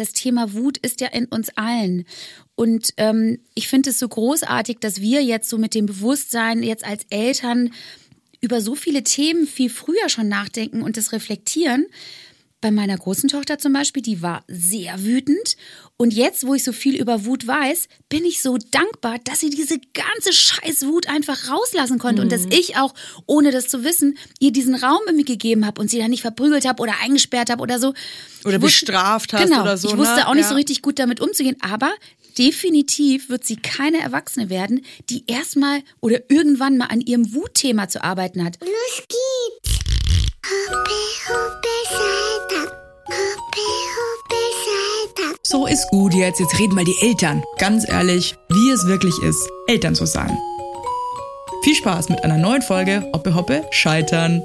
das Thema Wut ist ja in uns allen. Und ähm, ich finde es so großartig, dass wir jetzt so mit dem Bewusstsein jetzt als Eltern über so viele Themen viel früher schon nachdenken und das reflektieren. Bei meiner großen Tochter zum Beispiel, die war sehr wütend. Und jetzt, wo ich so viel über Wut weiß, bin ich so dankbar, dass sie diese ganze scheiß Wut einfach rauslassen konnte. Mhm. Und dass mhm. ich auch, ohne das zu wissen, ihr diesen Raum irgendwie gegeben habe und sie dann nicht verprügelt habe oder eingesperrt habe oder so. Oder wusste, bestraft hast genau, oder so. Ich wusste ne? auch nicht ja. so richtig gut damit umzugehen. Aber definitiv wird sie keine Erwachsene werden, die erstmal oder irgendwann mal an ihrem Wutthema zu arbeiten hat. Los geht's! So ist gut jetzt. Jetzt reden mal die Eltern. Ganz ehrlich, wie es wirklich ist, Eltern zu sein. Viel Spaß mit einer neuen Folge Hoppe, hoppe, scheitern.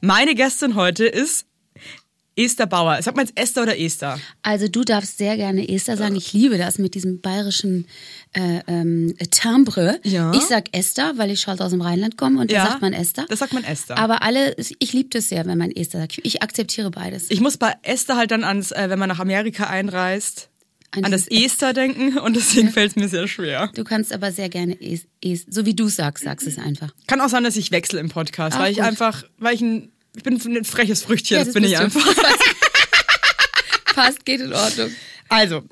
Meine Gästin heute ist Esther Bauer. Sagt man jetzt Esther oder Esther? Also du darfst sehr gerne Esther sagen. Ich liebe das mit diesem bayerischen äh, ähm, Timbre. Ja. Ich sag Esther, weil ich halt aus dem Rheinland komme und da ja, sagt man Esther. Das sagt man Esther. Aber alle, ich liebe das sehr, wenn man Esther sagt. Ich akzeptiere beides. Ich muss bei Esther halt dann ans, äh, wenn man nach Amerika einreist, an, an das Esther denken und deswegen ja. fällt es mir sehr schwer. Du kannst aber sehr gerne es, es so wie du sagst, sagst es einfach. Kann auch sein, dass ich wechsle im Podcast, Ach, weil ich gut. einfach, weil ich ein ich bin ein freches Früchtchen, ja, das, das bin ich einfach. Passt, geht in Ordnung. Also,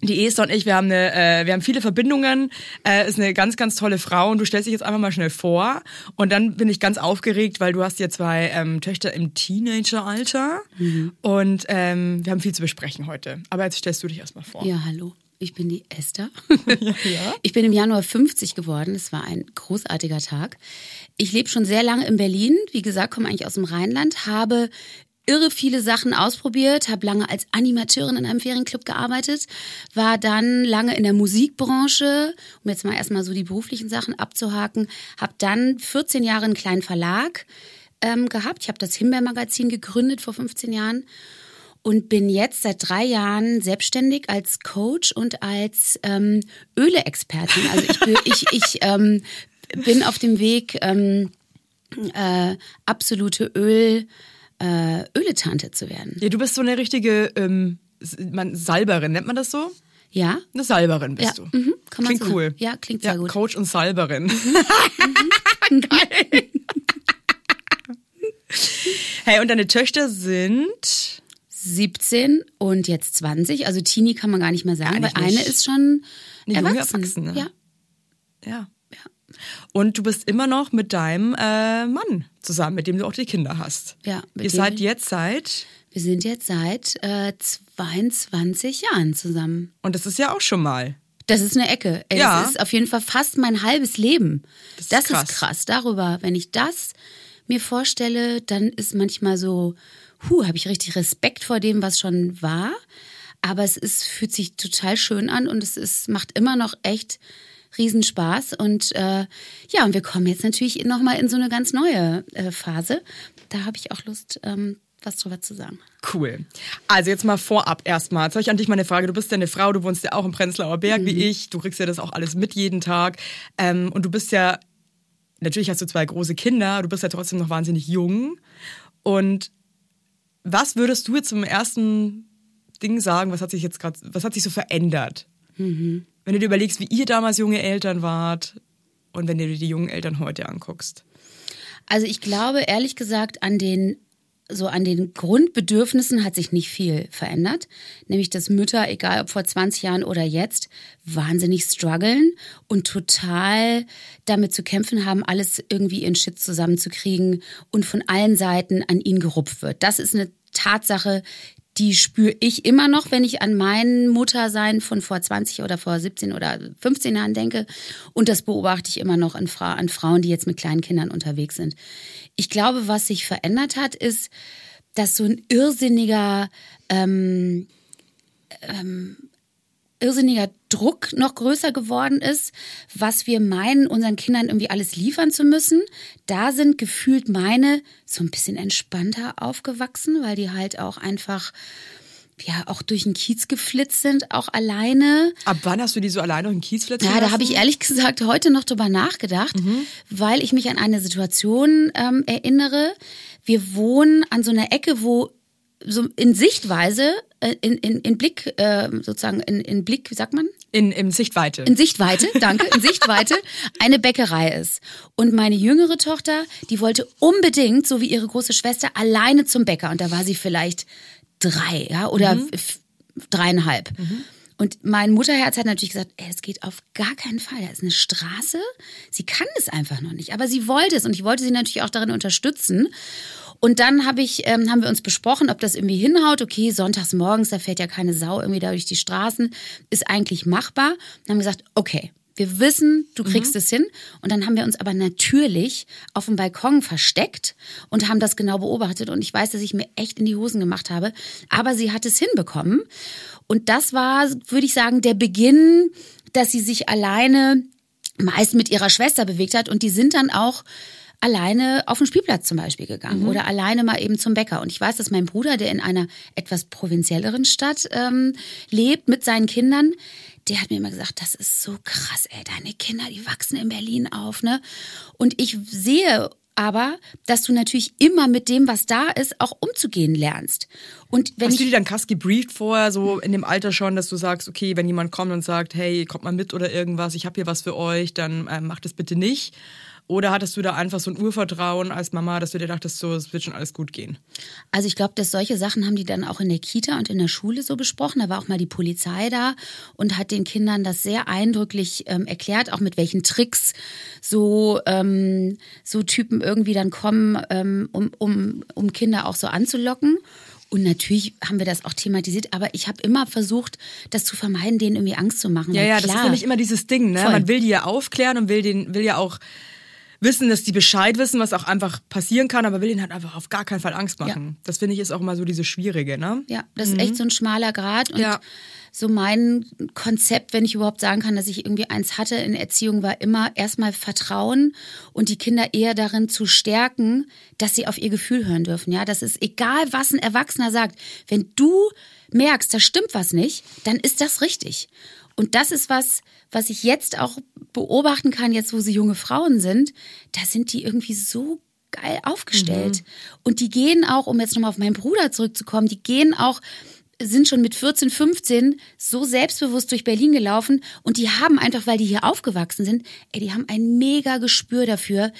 die Esther und ich, wir haben, eine, äh, wir haben viele Verbindungen, äh, ist eine ganz, ganz tolle Frau und du stellst dich jetzt einfach mal schnell vor und dann bin ich ganz aufgeregt, weil du hast ja zwei ähm, Töchter im Teenageralter mhm. und ähm, wir haben viel zu besprechen heute. Aber jetzt stellst du dich erstmal vor. Ja, hallo. Ich bin die Esther. ja, ja. Ich bin im Januar 50 geworden. Es war ein großartiger Tag. Ich lebe schon sehr lange in Berlin. Wie gesagt, komme eigentlich aus dem Rheinland, habe irre viele Sachen ausprobiert, habe lange als Animateurin in einem Ferienclub gearbeitet, war dann lange in der Musikbranche, um jetzt mal erstmal so die beruflichen Sachen abzuhaken, habe dann 14 Jahre einen kleinen Verlag ähm, gehabt. Ich habe das Himbeer-Magazin gegründet vor 15 Jahren und bin jetzt seit drei Jahren selbstständig als Coach und als ähm, Öle-Expertin. Also ich, ich, ich ähm, bin auf dem Weg, ähm, äh, absolute Öl, äh, Öletante zu werden. Ja, du bist so eine richtige ähm, man, Salberin, nennt man das so? Ja. Eine Salberin bist ja. du. Mhm, klingt so cool. Ja, klingt sehr ja, gut. Coach und Salberin. Mhm. Geil. hey, und deine Töchter sind 17 und jetzt 20. Also Teenie kann man gar nicht mehr sagen, weil eine ist schon eine erwachsen. Erwachsene. Ja. Ja. Und du bist immer noch mit deinem äh, Mann zusammen, mit dem du auch die Kinder hast. Ja. Ihr seid jetzt seit? Wir sind jetzt seit äh, 22 Jahren zusammen. Und das ist ja auch schon mal. Das ist eine Ecke. Ey, ja. Das ist auf jeden Fall fast mein halbes Leben. Das, ist, das krass. ist krass. Darüber, wenn ich das mir vorstelle, dann ist manchmal so, hu, habe ich richtig Respekt vor dem, was schon war. Aber es ist, fühlt sich total schön an und es ist, macht immer noch echt Riesenspaß. Und äh, ja, und wir kommen jetzt natürlich nochmal in so eine ganz neue äh, Phase. Da habe ich auch Lust, ähm, was drüber zu sagen. Cool. Also jetzt mal vorab erstmal. Jetzt habe ich an dich mal eine Frage. Du bist ja eine Frau, du wohnst ja auch im Prenzlauer Berg mhm. wie ich. Du kriegst ja das auch alles mit jeden Tag. Ähm, und du bist ja, natürlich hast du zwei große Kinder, du bist ja trotzdem noch wahnsinnig jung. Und was würdest du jetzt zum ersten Ding sagen, was hat sich jetzt gerade, was hat sich so verändert? Mhm. Wenn du dir überlegst, wie ihr damals junge Eltern wart und wenn du dir die jungen Eltern heute anguckst. Also ich glaube ehrlich gesagt an den so an den Grundbedürfnissen hat sich nicht viel verändert. Nämlich, dass Mütter, egal ob vor 20 Jahren oder jetzt, wahnsinnig strugglen und total damit zu kämpfen haben, alles irgendwie in Shit zusammenzukriegen und von allen Seiten an ihnen gerupft wird. Das ist eine Tatsache, die spüre ich immer noch, wenn ich an mein Muttersein von vor 20 oder vor 17 oder 15 Jahren denke. Und das beobachte ich immer noch an, Fra an Frauen, die jetzt mit kleinen Kindern unterwegs sind. Ich glaube, was sich verändert hat, ist, dass so ein irrsinniger ähm, ähm, irrsinniger Druck noch größer geworden ist, was wir meinen, unseren Kindern irgendwie alles liefern zu müssen. Da sind gefühlt meine so ein bisschen entspannter aufgewachsen, weil die halt auch einfach ja auch durch den Kiez geflitzt sind, auch alleine. Ab wann hast du die so alleine durch den Kiez flitzen Ja, da habe ich ehrlich gesagt heute noch drüber nachgedacht, mhm. weil ich mich an eine Situation ähm, erinnere. Wir wohnen an so einer Ecke, wo so in Sichtweise, äh, in, in, in Blick, äh, sozusagen in, in Blick, wie sagt man? In, in Sichtweite. In Sichtweite, danke, in Sichtweite eine Bäckerei ist. Und meine jüngere Tochter, die wollte unbedingt, so wie ihre große Schwester, alleine zum Bäcker. Und da war sie vielleicht drei, ja, oder mhm. dreieinhalb. Mhm. Und mein Mutterherz hat natürlich gesagt, ey, es geht auf gar keinen Fall. Da ist eine Straße. Sie kann es einfach noch nicht. Aber sie wollte es und ich wollte sie natürlich auch darin unterstützen. Und dann hab ich, ähm, haben wir uns besprochen, ob das irgendwie hinhaut. Okay, sonntags morgens, da fährt ja keine Sau irgendwie da durch die Straßen. Ist eigentlich machbar. Dann haben wir gesagt, okay, wir wissen, du kriegst mhm. es hin. Und dann haben wir uns aber natürlich auf dem Balkon versteckt und haben das genau beobachtet. Und ich weiß, dass ich mir echt in die Hosen gemacht habe. Aber sie hat es hinbekommen. Und das war, würde ich sagen, der Beginn, dass sie sich alleine meist mit ihrer Schwester bewegt hat. Und die sind dann auch alleine auf den Spielplatz zum Beispiel gegangen mhm. oder alleine mal eben zum Bäcker. Und ich weiß, dass mein Bruder, der in einer etwas provinzielleren Stadt ähm, lebt mit seinen Kindern, der hat mir immer gesagt, das ist so krass, ey, deine Kinder, die wachsen in Berlin auf, ne? Und ich sehe aber, dass du natürlich immer mit dem, was da ist, auch umzugehen lernst. Und wenn Hast du die dann krass gebrieft vorher, so in dem Alter schon, dass du sagst, okay, wenn jemand kommt und sagt, hey, kommt mal mit oder irgendwas, ich habe hier was für euch, dann äh, macht das bitte nicht. Oder hattest du da einfach so ein Urvertrauen als Mama, dass du dir dachtest, so, es wird schon alles gut gehen? Also ich glaube, dass solche Sachen haben die dann auch in der Kita und in der Schule so besprochen. Da war auch mal die Polizei da und hat den Kindern das sehr eindrücklich ähm, erklärt, auch mit welchen Tricks so, ähm, so Typen irgendwie dann kommen, ähm, um, um, um Kinder auch so anzulocken. Und natürlich haben wir das auch thematisiert, aber ich habe immer versucht, das zu vermeiden, denen irgendwie Angst zu machen. Ja, ja, klar, das ist nämlich immer dieses Ding, ne? Voll. Man will die ja aufklären und will den, will ja auch wissen, dass die Bescheid wissen, was auch einfach passieren kann, aber will ihnen halt einfach auf gar keinen Fall Angst machen. Ja. Das finde ich ist auch immer so diese Schwierige, ne? Ja, das mhm. ist echt so ein schmaler Grad und ja. so mein Konzept, wenn ich überhaupt sagen kann, dass ich irgendwie eins hatte in Erziehung, war immer erstmal Vertrauen und die Kinder eher darin zu stärken, dass sie auf ihr Gefühl hören dürfen. Ja, das ist egal, was ein Erwachsener sagt. Wenn du merkst, da stimmt was nicht, dann ist das richtig. Und das ist was, was ich jetzt auch beobachten kann, jetzt wo sie junge Frauen sind, da sind die irgendwie so geil aufgestellt. Mhm. Und die gehen auch, um jetzt nochmal auf meinen Bruder zurückzukommen, die gehen auch sind schon mit 14, 15 so selbstbewusst durch Berlin gelaufen und die haben einfach, weil die hier aufgewachsen sind, ey, die haben ein mega Gespür dafür,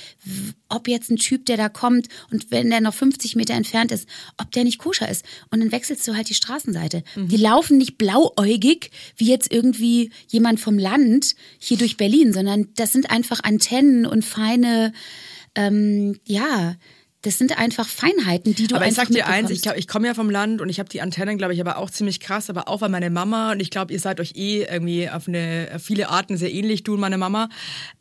ob jetzt ein Typ, der da kommt und wenn der noch 50 Meter entfernt ist, ob der nicht koscher ist. Und dann wechselst du halt die Straßenseite. Mhm. Die laufen nicht blauäugig, wie jetzt irgendwie jemand vom Land hier durch Berlin, sondern das sind einfach Antennen und feine, ähm, ja, das sind einfach Feinheiten, die du aber einfach Aber ich sag dir eins, ich, ich komme ja vom Land und ich habe die Antennen, glaube ich, aber auch ziemlich krass, aber auch weil meine Mama, und ich glaube, ihr seid euch eh irgendwie auf eine auf viele Arten sehr ähnlich, du und meine Mama,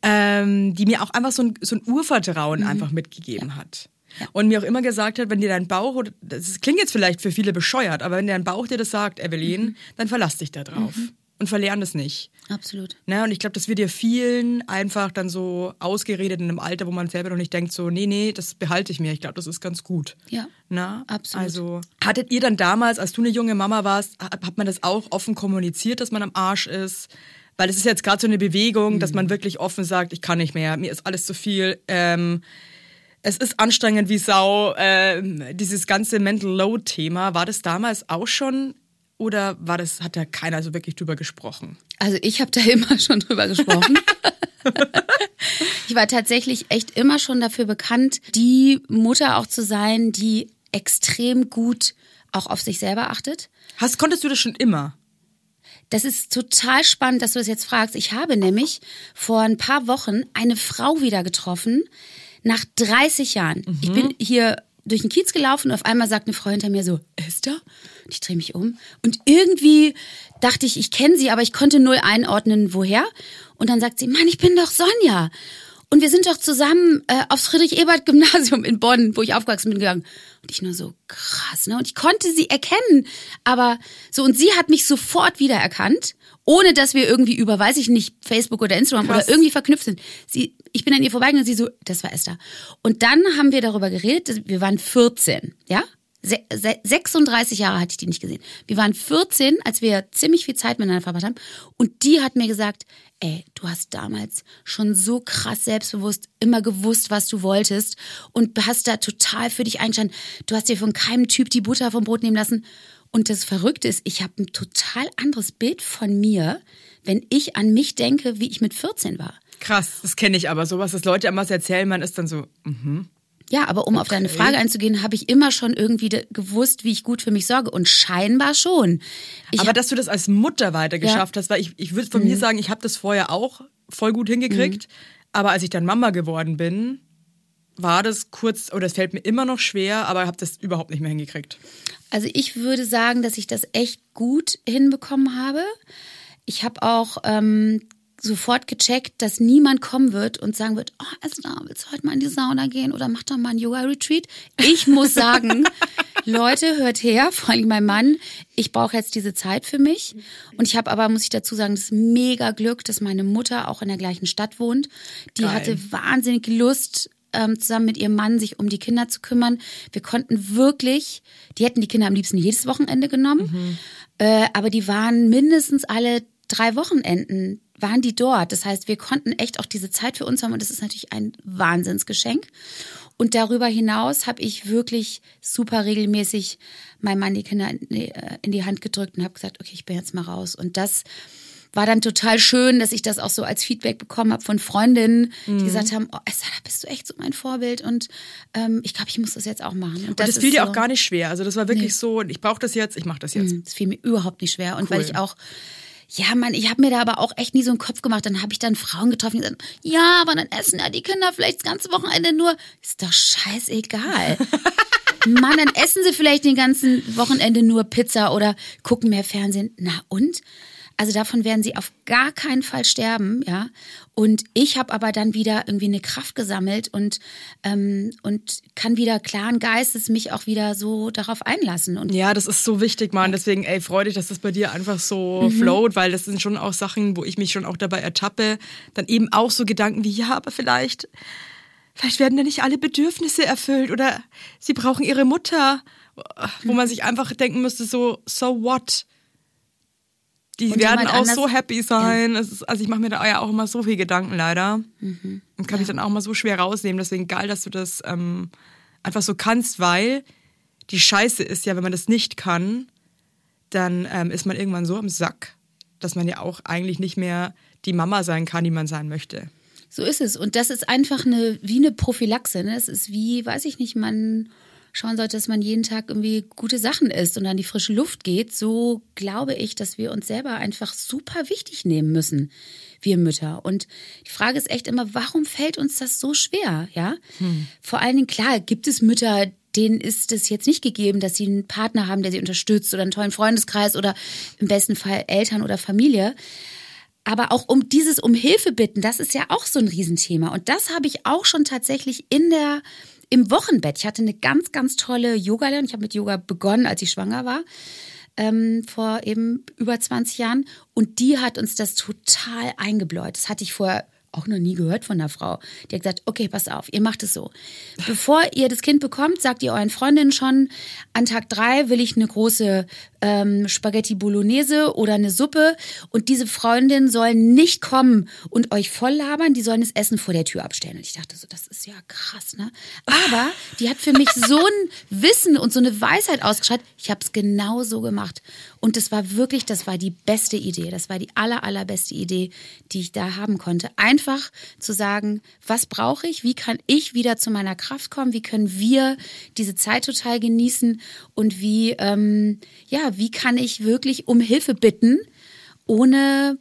ähm, die mir auch einfach so ein, so ein Urvertrauen mhm. einfach mitgegeben ja. hat. Ja. Und mir auch immer gesagt hat, wenn dir dein Bauch, das klingt jetzt vielleicht für viele bescheuert, aber wenn dein Bauch dir das sagt, Evelyn, mhm. dann verlass dich da drauf. Mhm und verlernen es nicht. Absolut. Ne? Und ich glaube, das wird dir vielen einfach dann so ausgeredet in einem Alter, wo man selber noch nicht denkt, so, nee, nee, das behalte ich mir. Ich glaube, das ist ganz gut. Ja. Na? Absolut. Also, hattet ihr dann damals, als du eine junge Mama warst, hat man das auch offen kommuniziert, dass man am Arsch ist? Weil es ist jetzt gerade so eine Bewegung, mhm. dass man wirklich offen sagt, ich kann nicht mehr, mir ist alles zu viel. Ähm, es ist anstrengend wie Sau. Äh, dieses ganze Mental Load-Thema, war das damals auch schon oder war das, hat da keiner so wirklich drüber gesprochen? Also ich habe da immer schon drüber gesprochen. ich war tatsächlich echt immer schon dafür bekannt, die Mutter auch zu sein, die extrem gut auch auf sich selber achtet. Hast, konntest du das schon immer? Das ist total spannend, dass du das jetzt fragst. Ich habe nämlich vor ein paar Wochen eine Frau wieder getroffen, nach 30 Jahren. Mhm. Ich bin hier durch den Kiez gelaufen und auf einmal sagt eine Frau hinter mir so, Esther? Und ich drehe mich um. Und irgendwie dachte ich, ich kenne sie, aber ich konnte null einordnen, woher. Und dann sagt sie, Mann, ich bin doch Sonja. Und wir sind doch zusammen äh, aufs Friedrich-Ebert-Gymnasium in Bonn, wo ich aufgewachsen bin, gegangen. Und ich nur so, krass, ne? Und ich konnte sie erkennen. Aber so, und sie hat mich sofort wiedererkannt ohne dass wir irgendwie über, weiß ich nicht, Facebook oder Instagram Krass. oder irgendwie verknüpft sind. Sie, ich bin an ihr vorbeigegangen und sie so, das war Esther. Und dann haben wir darüber geredet, wir waren 14, ja? Se 36 Jahre hatte ich die nicht gesehen. Wir waren 14, als wir ziemlich viel Zeit miteinander verbracht haben. Und die hat mir gesagt, ey, du hast damals schon so krass selbstbewusst immer gewusst, was du wolltest und hast da total für dich eingestanden. Du hast dir von keinem Typ die Butter vom Brot nehmen lassen. Und das Verrückte ist, ich habe ein total anderes Bild von mir, wenn ich an mich denke, wie ich mit 14 war. Krass, das kenne ich aber. Sowas, dass Leute immer erzählen, man ist dann so, mhm. Ja, aber um okay. auf deine Frage einzugehen, habe ich immer schon irgendwie gewusst, wie ich gut für mich sorge. Und scheinbar schon. Ich aber dass du das als Mutter weiter geschafft ja. hast, weil ich, ich würde von mhm. mir sagen, ich habe das vorher auch voll gut hingekriegt. Mhm. Aber als ich dann Mama geworden bin, war das kurz, oder es fällt mir immer noch schwer, aber ich habe das überhaupt nicht mehr hingekriegt. Also ich würde sagen, dass ich das echt gut hinbekommen habe. Ich habe auch ähm, sofort gecheckt, dass niemand kommen wird und sagen wird, oh Esther, willst du heute mal in die Sauna gehen oder mach doch mal ein Yoga-Retreat? Ich muss sagen, Leute, hört her, vor allem mein Mann, ich brauche jetzt diese Zeit für mich. Und ich habe aber, muss ich dazu sagen, das mega Glück, dass meine Mutter auch in der gleichen Stadt wohnt. Die Geil. hatte wahnsinnig Lust, ähm, zusammen mit ihrem Mann sich um die Kinder zu kümmern. Wir konnten wirklich, die hätten die Kinder am liebsten jedes Wochenende genommen, mhm. äh, aber die waren mindestens alle drei Wochenenden waren die dort. Das heißt, wir konnten echt auch diese Zeit für uns haben und das ist natürlich ein Wahnsinnsgeschenk. Und darüber hinaus habe ich wirklich super regelmäßig meinem Mann die Kinder in die Hand gedrückt und habe gesagt, okay, ich bin jetzt mal raus. Und das war dann total schön, dass ich das auch so als Feedback bekommen habe von Freundinnen, die mhm. gesagt haben, oh Esther, da bist du echt so mein Vorbild und ähm, ich glaube, ich muss das jetzt auch machen. Und, und das, das fiel dir so, auch gar nicht schwer. Also das war wirklich nee. so, ich brauche das jetzt, ich mache das jetzt. Mhm, das fiel mir überhaupt nicht schwer. Und cool. weil ich auch ja, Mann, ich habe mir da aber auch echt nie so einen Kopf gemacht. Dann habe ich dann Frauen getroffen, die gesagt, ja, aber dann essen ja die Kinder vielleicht das ganze Wochenende nur. Ist doch scheißegal. Mann, dann essen sie vielleicht den ganzen Wochenende nur Pizza oder gucken mehr Fernsehen. Na und? Also davon werden sie auf gar keinen Fall sterben, ja. Und ich habe aber dann wieder irgendwie eine Kraft gesammelt und ähm, und kann wieder klaren Geistes mich auch wieder so darauf einlassen. Und ja, das ist so wichtig, Mann. Deswegen, ey, freu dich, dass das bei dir einfach so mhm. float, weil das sind schon auch Sachen, wo ich mich schon auch dabei ertappe. Dann eben auch so Gedanken wie, ja, aber vielleicht, vielleicht werden da nicht alle Bedürfnisse erfüllt oder sie brauchen ihre Mutter, wo man sich einfach denken müsste, so, so what? Die und werden auch so happy sein. Ja. Ist, also ich mache mir da ja auch immer so viel Gedanken leider. Mhm. Und kann ja. mich dann auch mal so schwer rausnehmen. Deswegen geil, dass du das ähm, einfach so kannst, weil die Scheiße ist ja, wenn man das nicht kann, dann ähm, ist man irgendwann so am Sack, dass man ja auch eigentlich nicht mehr die Mama sein kann, die man sein möchte. So ist es. Und das ist einfach eine, wie eine Prophylaxe. Ne? Es ist wie, weiß ich nicht, man schauen sollte, dass man jeden Tag irgendwie gute Sachen isst und an die frische Luft geht, so glaube ich, dass wir uns selber einfach super wichtig nehmen müssen, wir Mütter. Und die Frage ist echt immer, warum fällt uns das so schwer? Ja, hm. vor allen Dingen klar gibt es Mütter, denen ist es jetzt nicht gegeben, dass sie einen Partner haben, der sie unterstützt oder einen tollen Freundeskreis oder im besten Fall Eltern oder Familie. Aber auch um dieses um Hilfe bitten, das ist ja auch so ein Riesenthema. Und das habe ich auch schon tatsächlich in der im Wochenbett. Ich hatte eine ganz, ganz tolle Yoga-Lehrerin. Ich habe mit Yoga begonnen, als ich schwanger war. Ähm, vor eben über 20 Jahren. Und die hat uns das total eingebläut. Das hatte ich vorher auch noch nie gehört von einer Frau. Die hat gesagt, okay, pass auf, ihr macht es so. Bevor ihr das Kind bekommt, sagt ihr euren Freundinnen schon, an Tag drei will ich eine große ähm, Spaghetti Bolognese oder eine Suppe und diese Freundinnen sollen nicht kommen und euch voll labern, die sollen das Essen vor der Tür abstellen. Und ich dachte so, das ist ja krass, ne? Aber die hat für mich so ein Wissen und so eine Weisheit ausgeschaltet. Ich habe es genau so gemacht. Und das war wirklich, das war die beste Idee. Das war die aller, allerbeste Idee, die ich da haben konnte. Einfach zu sagen, was brauche ich? Wie kann ich wieder zu meiner Kraft kommen? Wie können wir diese Zeit total genießen? Und wie, ähm, ja, wie kann ich wirklich um Hilfe bitten, ohne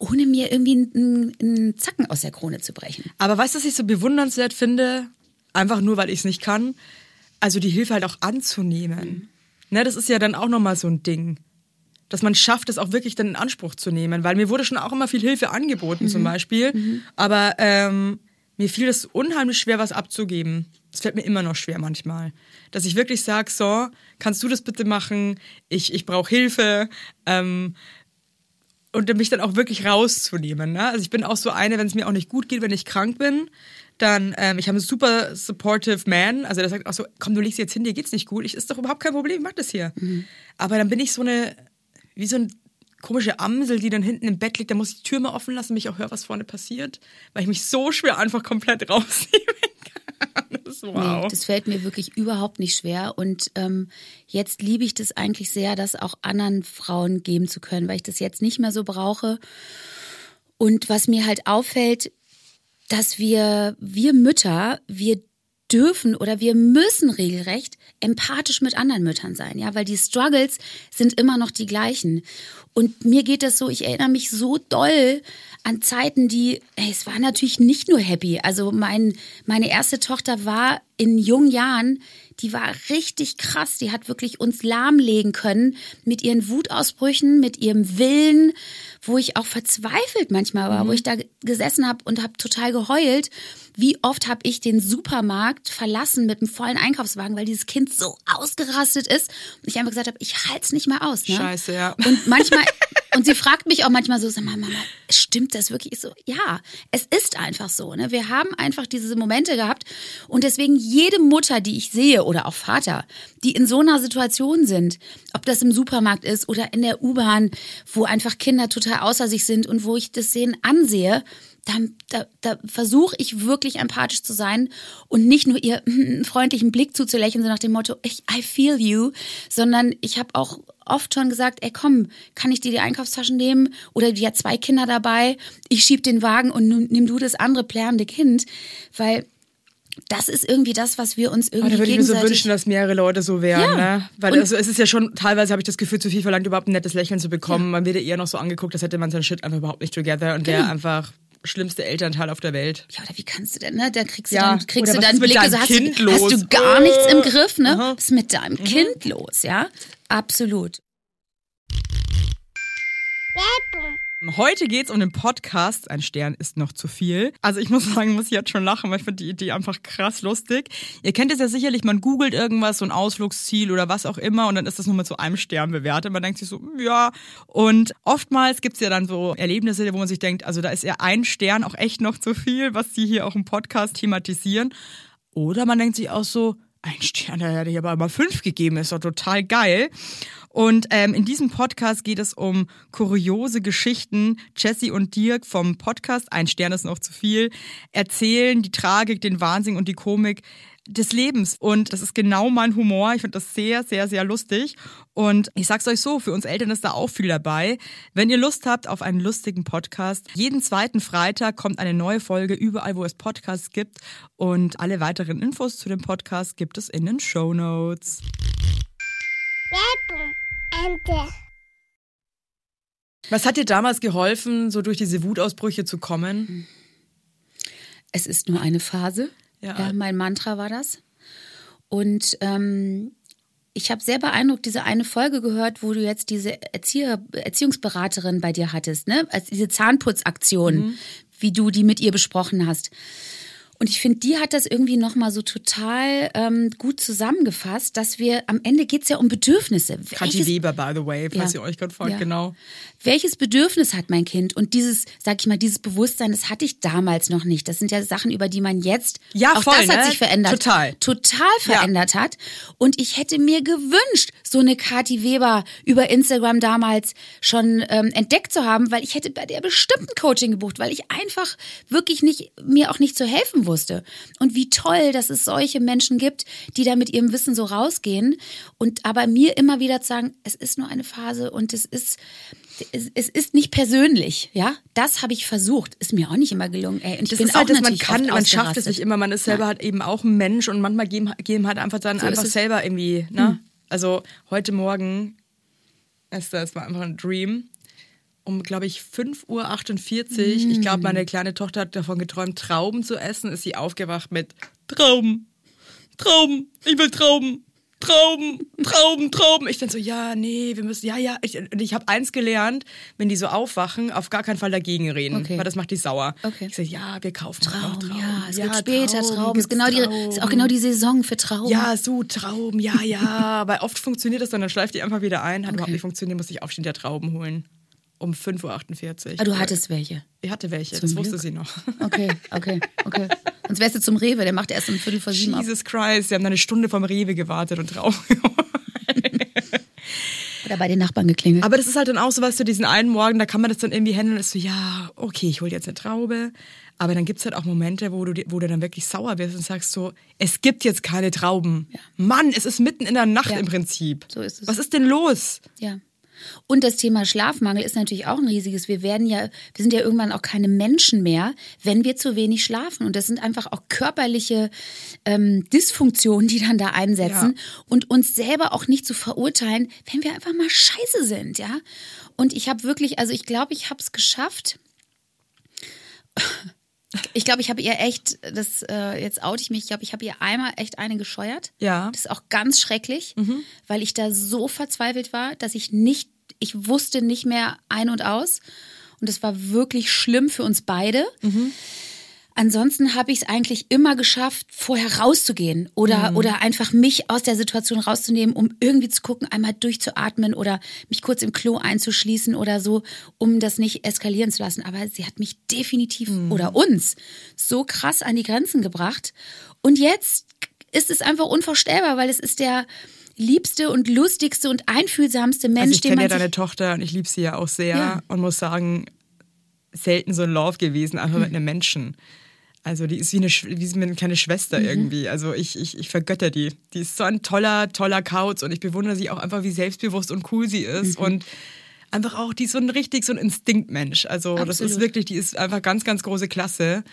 ohne mir irgendwie einen, einen Zacken aus der Krone zu brechen. Aber weißt du, was ich so bewundernswert finde? Einfach nur, weil ich es nicht kann. Also die Hilfe halt auch anzunehmen. Mhm. Ne, das ist ja dann auch nochmal so ein Ding. Dass man schafft, das auch wirklich dann in Anspruch zu nehmen. Weil mir wurde schon auch immer viel Hilfe angeboten, mhm. zum Beispiel. Mhm. Aber ähm, mir fiel es unheimlich schwer, was abzugeben. Das fällt mir immer noch schwer manchmal. Dass ich wirklich sage, so, kannst du das bitte machen? Ich, ich brauche Hilfe. Ähm, und mich dann auch wirklich rauszunehmen. Ne? Also ich bin auch so eine, wenn es mir auch nicht gut geht, wenn ich krank bin, Dann, ähm, ich habe einen super supportive Man, also der sagt auch so, komm, du legst jetzt hin, dir geht's nicht gut. Ich, ist doch überhaupt kein Problem, mach das hier. Mhm. Aber dann bin ich so eine, wie so ein komische Amsel, die dann hinten im Bett liegt, da muss ich die Tür mal offen lassen, damit ich auch höre, was vorne passiert, weil ich mich so schwer einfach komplett rausnehmen kann. Das, wow. nee, das fällt mir wirklich überhaupt nicht schwer und ähm, jetzt liebe ich das eigentlich sehr, das auch anderen Frauen geben zu können, weil ich das jetzt nicht mehr so brauche. Und was mir halt auffällt, dass wir, wir Mütter, wir dürfen oder wir müssen regelrecht empathisch mit anderen Müttern sein, ja, weil die Struggles sind immer noch die gleichen. Und mir geht das so, ich erinnere mich so doll an Zeiten, die, ey, es war natürlich nicht nur happy. Also mein, meine erste Tochter war in jungen Jahren, die war richtig krass. Die hat wirklich uns lahmlegen können mit ihren Wutausbrüchen, mit ihrem Willen, wo ich auch verzweifelt manchmal war, mhm. wo ich da gesessen habe und habe total geheult. Wie oft habe ich den Supermarkt verlassen mit einem vollen Einkaufswagen, weil dieses Kind so ausgerastet ist und ich einfach gesagt habe, ich halte es nicht mehr aus. Ne? Scheiße, ja. Und manchmal und sie fragt mich auch manchmal so, sag mal, Mama, stimmt das wirklich? Ich so, ja, es ist einfach so. Ne? Wir haben einfach diese Momente gehabt und deswegen jede Mutter, die ich sehe oder auch Vater, die in so einer Situation sind, ob das im Supermarkt ist oder in der U-Bahn, wo einfach Kinder total außer sich sind und wo ich das Sehen ansehe, da, da, da versuche ich wirklich empathisch zu sein und nicht nur ihr einen freundlichen Blick zuzulächeln, so nach dem Motto, ich, I feel you, sondern ich habe auch oft schon gesagt, ey komm, kann ich dir die Einkaufstaschen nehmen? Oder die hat zwei Kinder dabei, ich schieb den Wagen und nimm du das andere plärrende Kind, weil das ist irgendwie das, was wir uns irgendwie. Oh, da würde ich mir so wünschen, dass mehrere Leute so wären, ja. ne? Weil also, es ist ja schon, teilweise habe ich das Gefühl, zu viel verlangt, überhaupt ein nettes Lächeln zu bekommen. Ja. Man wird ja eher noch so angeguckt, als hätte man sein Shit einfach überhaupt nicht together und genau. der einfach schlimmste Elternteil auf der Welt. Ja, oder wie kannst du denn, ne? Da kriegst du ja, dann, kriegst du dann Blicke, so hast, kind du, hast du gar nichts im Griff, ne? Aha. Was ist mit deinem mhm. Kind los, ja? Absolut. Heute geht es um den Podcast. Ein Stern ist noch zu viel. Also ich muss sagen, muss ich jetzt schon lachen, weil ich finde die Idee einfach krass lustig. Ihr kennt es ja sicherlich, man googelt irgendwas, so ein Ausflugsziel oder was auch immer und dann ist das nur mit so einem Stern bewertet. Man denkt sich so, ja. Und oftmals gibt es ja dann so Erlebnisse, wo man sich denkt, also da ist ja ein Stern auch echt noch zu viel, was sie hier auch im Podcast thematisieren. Oder man denkt sich auch so, ein Stern, der hätte ich aber immer fünf gegeben, ist doch total geil. Und ähm, in diesem Podcast geht es um kuriose Geschichten. Jesse und Dirk vom Podcast Ein Stern ist noch zu viel erzählen die Tragik, den Wahnsinn und die Komik des Lebens. Und das ist genau mein Humor. Ich finde das sehr, sehr, sehr lustig. Und ich sag's euch so, für uns Eltern ist da auch viel dabei. Wenn ihr Lust habt auf einen lustigen Podcast, jeden zweiten Freitag kommt eine neue Folge überall, wo es Podcasts gibt. Und alle weiteren Infos zu dem Podcast gibt es in den Show Notes. Ente. Was hat dir damals geholfen, so durch diese Wutausbrüche zu kommen? Es ist nur eine Phase. Ja. ja mein Mantra war das. Und ähm, ich habe sehr beeindruckt diese eine Folge gehört, wo du jetzt diese Erzieher, Erziehungsberaterin bei dir hattest, ne? Als diese Zahnputzaktion, mhm. wie du die mit ihr besprochen hast. Und ich finde, die hat das irgendwie nochmal so total ähm, gut zusammengefasst, dass wir am Ende geht's ja um Bedürfnisse. Kathi Weber, by the way, falls ja. ihr euch gerade fragt, ja. genau. Welches Bedürfnis hat mein Kind? Und dieses, sag ich mal, dieses Bewusstsein, das hatte ich damals noch nicht. Das sind ja Sachen, über die man jetzt, ja, auch voll, das ne? hat sich verändert. Total. Total verändert ja. hat. Und ich hätte mir gewünscht, so eine Kathi Weber über Instagram damals schon ähm, entdeckt zu haben, weil ich hätte bei der bestimmten Coaching gebucht, weil ich einfach wirklich nicht, mir auch nicht zu helfen wusste. Und wie toll, dass es solche Menschen gibt, die da mit ihrem Wissen so rausgehen und aber mir immer wieder sagen, es ist nur eine Phase und es ist, es, ist nicht persönlich, ja. Das habe ich versucht, ist mir auch nicht immer gelungen. Ey, und ich das bin ist halt, auch dass man kann, man schafft es nicht immer. Man ist selber ja. halt eben auch ein Mensch und manchmal geben, geben halt einfach dann so einfach selber irgendwie. Ne? Hm. Also heute Morgen, Esther, es war einfach ein Dream um, glaube ich, 5.48 Uhr. Mm. Ich glaube, meine kleine Tochter hat davon geträumt, Trauben zu essen. Ist sie aufgewacht mit Trauben, Trauben, ich will Trauben. Trauben, Trauben, Trauben. Ich dann so, ja, nee, wir müssen, ja, ja. Ich, und ich habe eins gelernt, wenn die so aufwachen, auf gar keinen Fall dagegen reden, okay. weil das macht die sauer. Okay. Ich sage, ja, wir kaufen Trauben. Trauben. Ja, es ja, wird später Trauben. Trauben. Ist, genau Trauben. Die, ist auch genau die Saison für Trauben. Ja, so Trauben, ja, ja. weil oft funktioniert das dann, dann schleift die einfach wieder ein. Hat okay. überhaupt nicht funktioniert, muss ich aufstehen, der Trauben holen um 5.48 Uhr. Ah, du hattest welche? Ich hatte welche, Zum das Glück. wusste sie noch. Okay, okay, okay. Sonst wärst du zum Rewe, der macht erst um Viertel vor sieben Jesus Christ, wir haben da eine Stunde vom Rewe gewartet und drauf. Oder bei den Nachbarn geklingelt. Aber das ist halt dann auch so, was du diesen einen Morgen, da kann man das dann irgendwie handeln, ist so, ja, okay, ich hole jetzt eine Traube. Aber dann gibt's halt auch Momente, wo du, wo du dann wirklich sauer wirst und sagst so, es gibt jetzt keine Trauben. Ja. Mann, es ist mitten in der Nacht Ja. im Prinzip. So ist es. Was ist denn los? Ja. Und das Thema Schlafmangel ist natürlich auch ein riesiges. Wir werden ja, wir sind ja irgendwann auch keine Menschen mehr, wenn wir zu wenig schlafen. Und das sind einfach auch körperliche ähm, Dysfunktionen, die dann da einsetzen. Ja. Und uns selber auch nicht zu verurteilen, wenn wir einfach mal scheiße sind, ja. Und ich habe wirklich, also ich glaube, ich habe es geschafft. Ich glaube, ich habe ihr echt, das äh, jetzt oute ich mich, ich glaube, ich habe ihr einmal echt eine gescheuert. Ja. Das ist auch ganz schrecklich, weil ich da so verzweifelt war, dass ich nicht, ich wusste nicht mehr ein und aus. Und das war wirklich schlimm für uns beide. Ansonsten habe ich es eigentlich immer geschafft, vorher rauszugehen oder, oder einfach mich aus der Situation rauszunehmen, um irgendwie zu gucken, einmal durchzuatmen oder mich kurz im Klo einzuschließen oder so, um das nicht eskalieren zu lassen. Aber sie hat mich definitiv oder uns so krass an die Grenzen gebracht. Und jetzt ist es einfach unvorstellbar, weil es ist der liebste und lustigste und einfühlsamste Mensch, Also ich den kenne ja man deine Tochter und ich liebe sie ja auch sehr Ja. und muss sagen, selten so ein Love gewesen, einfach Hm. mit einem Menschen. Also die ist wie eine, wie eine kleine Schwester Mhm. irgendwie. Also ich, ich, ich vergötter die. Die ist so ein toller, toller Kauz und ich bewundere sie auch einfach, wie selbstbewusst und cool sie ist. Mhm. Und einfach auch, die ist so ein richtig so ein Instinktmensch. Also das ist Absolut. wirklich, die ist einfach ganz, ganz große Klasse.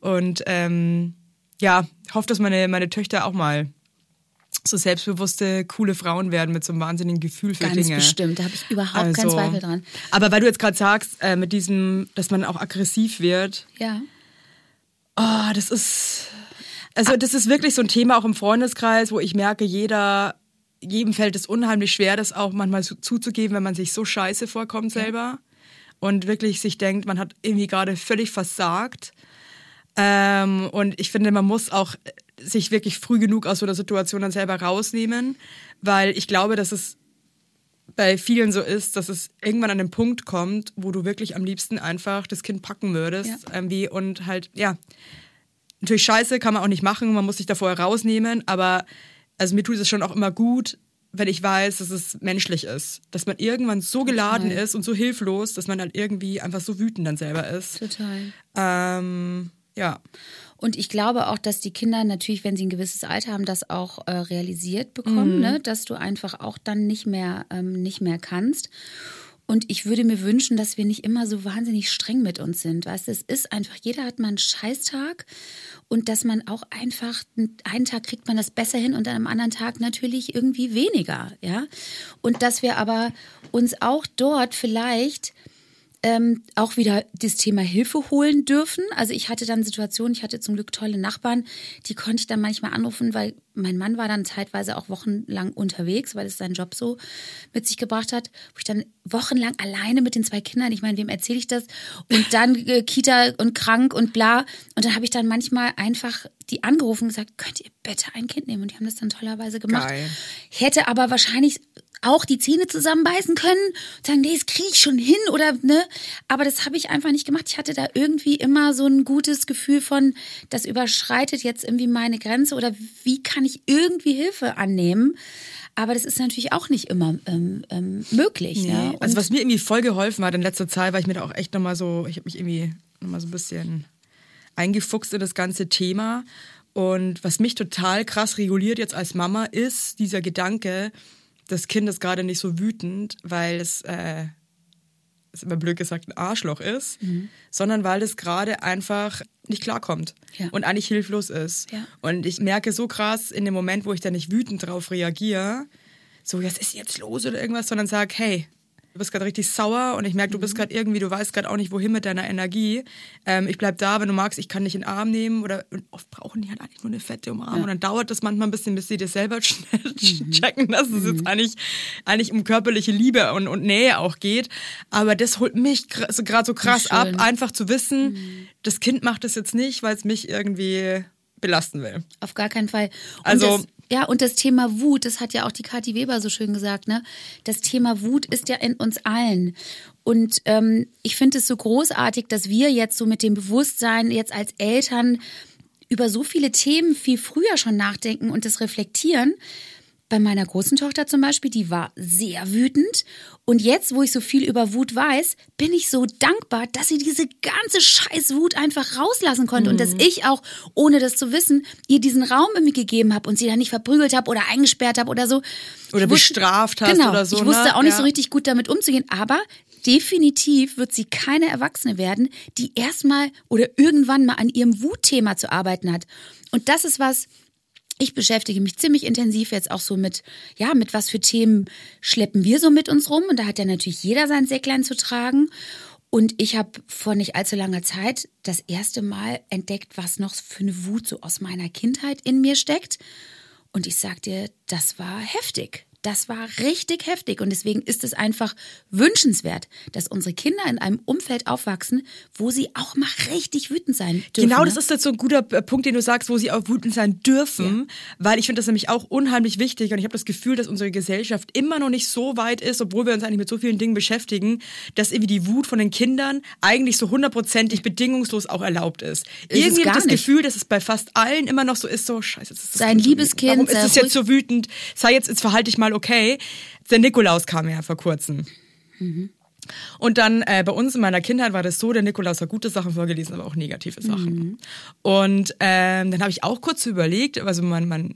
Und ähm, ja, hoffe, dass meine, meine Töchter auch mal so selbstbewusste, coole Frauen werden mit so einem wahnsinnigen Gefühl für ganz Dinge. bestimmt, da habe ich überhaupt keinen Also, Zweifel dran. Aber weil du jetzt gerade sagst, äh, mit diesem, dass man auch aggressiv wird, Ja. Oh, das ist, also das ist wirklich so ein Thema auch im Freundeskreis, wo ich merke, jeder, jedem fällt es unheimlich schwer, das auch manchmal zu- zuzugeben, wenn man sich so scheiße vorkommt selber und wirklich sich denkt, man hat irgendwie gerade völlig versagt. Ähm, und ich finde, man muss auch sich wirklich früh genug aus so einer Situation dann selber rausnehmen, weil ich glaube, dass es bei vielen so ist, dass es irgendwann an den Punkt kommt, wo du wirklich am liebsten einfach das Kind packen würdest Ja. irgendwie und halt, ja, natürlich scheiße, kann man auch nicht machen, man muss sich da vorher rausnehmen, aber also mir tut es schon auch immer gut, wenn ich weiß, dass es menschlich ist, dass man irgendwann so geladen Total. ist und so hilflos, dass man dann irgendwie einfach so wütend dann selber ist. Total. Ähm, ja. Und ich glaube auch, dass die Kinder natürlich, wenn sie ein gewisses Alter haben, das auch äh, realisiert bekommen, ne? dass du einfach auch dann nicht mehr, ähm, nicht mehr kannst. Und ich würde mir wünschen, dass wir nicht immer so wahnsinnig streng mit uns sind. Weißt du, es ist einfach, jeder hat mal einen Scheißtag und dass man auch einfach, einen Tag kriegt man das besser hin und an einem anderen Tag natürlich irgendwie weniger, ja. Und dass wir aber uns auch dort vielleicht ähm, auch wieder das Thema Hilfe holen dürfen. Also ich hatte dann Situationen, ich hatte zum Glück tolle Nachbarn, die konnte ich dann manchmal anrufen, weil mein Mann war dann zeitweise auch wochenlang unterwegs, weil es seinen Job so mit sich gebracht hat, wo ich dann wochenlang alleine mit den zwei Kindern, ich meine, wem erzähle ich das? Und dann äh, Kita und krank und bla. Und dann habe ich dann manchmal einfach die angerufen und gesagt, könnt ihr bitte ein Kind nehmen? Und die haben das dann tollerweise gemacht. Geil. Hätte aber wahrscheinlich auch die Zähne zusammenbeißen können und sagen, nee, das kriege ich schon hin oder ne. Aber das habe ich einfach nicht gemacht. Ich hatte da irgendwie immer so ein gutes Gefühl von, das überschreitet jetzt irgendwie meine Grenze oder wie kann ich irgendwie Hilfe annehmen? Aber das ist natürlich auch nicht immer ähm, ähm, möglich. Nee. Ja? Also was mir irgendwie voll geholfen hat in letzter Zeit, weil ich mir da auch echt nochmal so, ich habe mich irgendwie nochmal so ein bisschen eingefuchst in das ganze Thema. Und was mich total krass reguliert jetzt als Mama ist dieser Gedanke, das Kind ist gerade nicht so wütend, weil es, äh, ist immer blöd gesagt, ein Arschloch ist, sondern weil es gerade einfach nicht klarkommt Ja. und eigentlich hilflos ist. Ja. Und ich merke so krass in dem Moment, wo ich da nicht wütend drauf reagiere, so, was ist jetzt los oder irgendwas, sondern sag, hey, du bist gerade richtig sauer und ich merke, du bist Mhm. gerade irgendwie, du weißt gerade auch nicht, wohin mit deiner Energie. Ähm, ich bleib da, wenn du magst, ich kann dich in den Arm nehmen oder oft brauchen die halt eigentlich nur eine fette Umarmung und dann dauert das manchmal ein bisschen, bis sie das selber schnell Mhm. checken, dass es jetzt eigentlich, eigentlich um körperliche Liebe und, und Nähe auch geht. Aber das holt mich gerade so, krass ab, einfach zu wissen, das Kind macht das jetzt nicht, weil es mich irgendwie belasten will. Auf gar keinen Fall. Und Also- das, ja, und das Thema Wut, das hat ja auch die Kathi Weber so schön gesagt, ne? Das Thema Wut ist ja in uns allen. Und ähm, ich finde es so großartig, dass wir jetzt so mit dem Bewusstsein jetzt als Eltern über so viele Themen viel früher schon nachdenken und das reflektieren. Bei meiner großen Tochter zum Beispiel, die war sehr wütend. Und jetzt, wo ich so viel über Wut weiß, bin ich so dankbar, dass sie diese ganze scheiß Wut einfach rauslassen konnte. Mhm. Und dass mhm. ich auch, ohne das zu wissen, ihr diesen Raum irgendwie gegeben habe und sie dann nicht verprügelt habe oder eingesperrt habe oder so. Oder wusste, bestraft hast genau, oder so. Ich wusste ne? auch nicht ja. so richtig gut damit umzugehen. Aber definitiv wird sie keine Erwachsene werden, die erstmal oder irgendwann mal an ihrem Wutthema zu arbeiten hat. Und das ist was, ich beschäftige mich ziemlich intensiv jetzt auch so mit, ja, mit was für Themen schleppen wir so mit uns rum. Und da hat ja natürlich jeder sein Säcklein zu tragen. Und ich habe vor nicht allzu langer Zeit das erste Mal entdeckt, was noch für eine Wut so aus meiner Kindheit in mir steckt. Und ich sag dir, das war heftig. Das war richtig heftig und deswegen ist es einfach wünschenswert, dass unsere Kinder in einem Umfeld aufwachsen, wo sie auch mal richtig wütend sein dürfen. Genau, das ne? ist jetzt so ein guter äh, Punkt, den du sagst, wo sie auch wütend sein dürfen, ja. weil ich finde das nämlich auch unheimlich wichtig und ich habe das Gefühl, dass unsere Gesellschaft immer noch nicht so weit ist, obwohl wir uns eigentlich mit so vielen Dingen beschäftigen, dass irgendwie die Wut von den Kindern eigentlich so hundertprozentig bedingungslos auch erlaubt ist. ist Irgendwie habe ich das nicht. Gefühl, dass es bei fast allen immer noch so ist, so scheiße, ist Sein liebes Kind. Warum ist es jetzt so wütend? Sei jetzt, jetzt verhalte ich mal okay. Der Nikolaus kam ja vor kurzem. Mhm. Und dann äh, bei uns in meiner Kindheit war das so, der Nikolaus hat gute Sachen vorgelesen, aber auch negative Sachen. Mhm. Und ähm, dann habe ich auch kurz überlegt, also man, man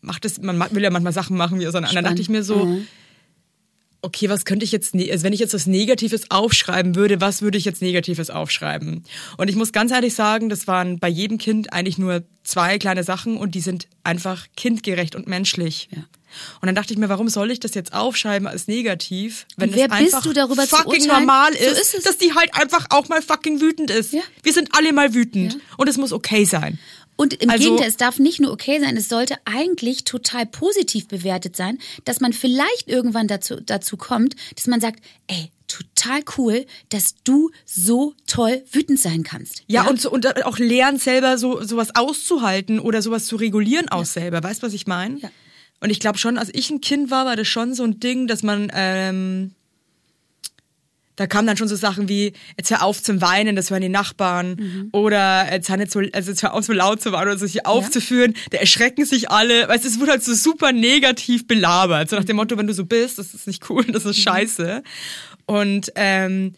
macht es, man will ja manchmal Sachen machen wie aus. Dann dachte ich mir so, mhm. okay, was könnte ich jetzt, ne-, also wenn ich jetzt was Negatives aufschreiben würde, was würde ich jetzt Negatives aufschreiben? Und ich muss ganz ehrlich sagen, das waren bei jedem Kind eigentlich nur zwei kleine Sachen und die sind einfach kindgerecht und menschlich. Ja. Und dann dachte ich mir, warum soll ich das jetzt aufschreiben als negativ, wenn wer es einfach du darüber fucking normal ist, so ist dass die halt einfach auch mal fucking wütend ist. Ja. Wir sind alle mal wütend ja. und es muss okay sein. Und im also, Gegenteil, es darf nicht nur okay sein, es sollte eigentlich total positiv bewertet sein, dass man vielleicht irgendwann dazu, dazu kommt, dass man sagt, ey, total cool, dass du so toll wütend sein kannst. Ja, ja? Und, so, und auch lernen, selber so sowas auszuhalten oder sowas zu regulieren auch ja. selber. Weißt du, was ich meine? Ja. Und ich glaube schon, als ich ein Kind war, war das schon so ein Ding, dass man, ähm, da kamen dann schon so Sachen wie, jetzt hör auf zum Weinen, das hören die Nachbarn. Mhm. Oder jetzt, nicht so, also jetzt hör auf so laut zu weinen oder sich aufzuführen, ja. da erschrecken sich alle. Weißt du, es wurde halt so super negativ belabert. So nach dem Motto, wenn du so bist, das ist nicht cool, das ist mhm. scheiße. Und ähm,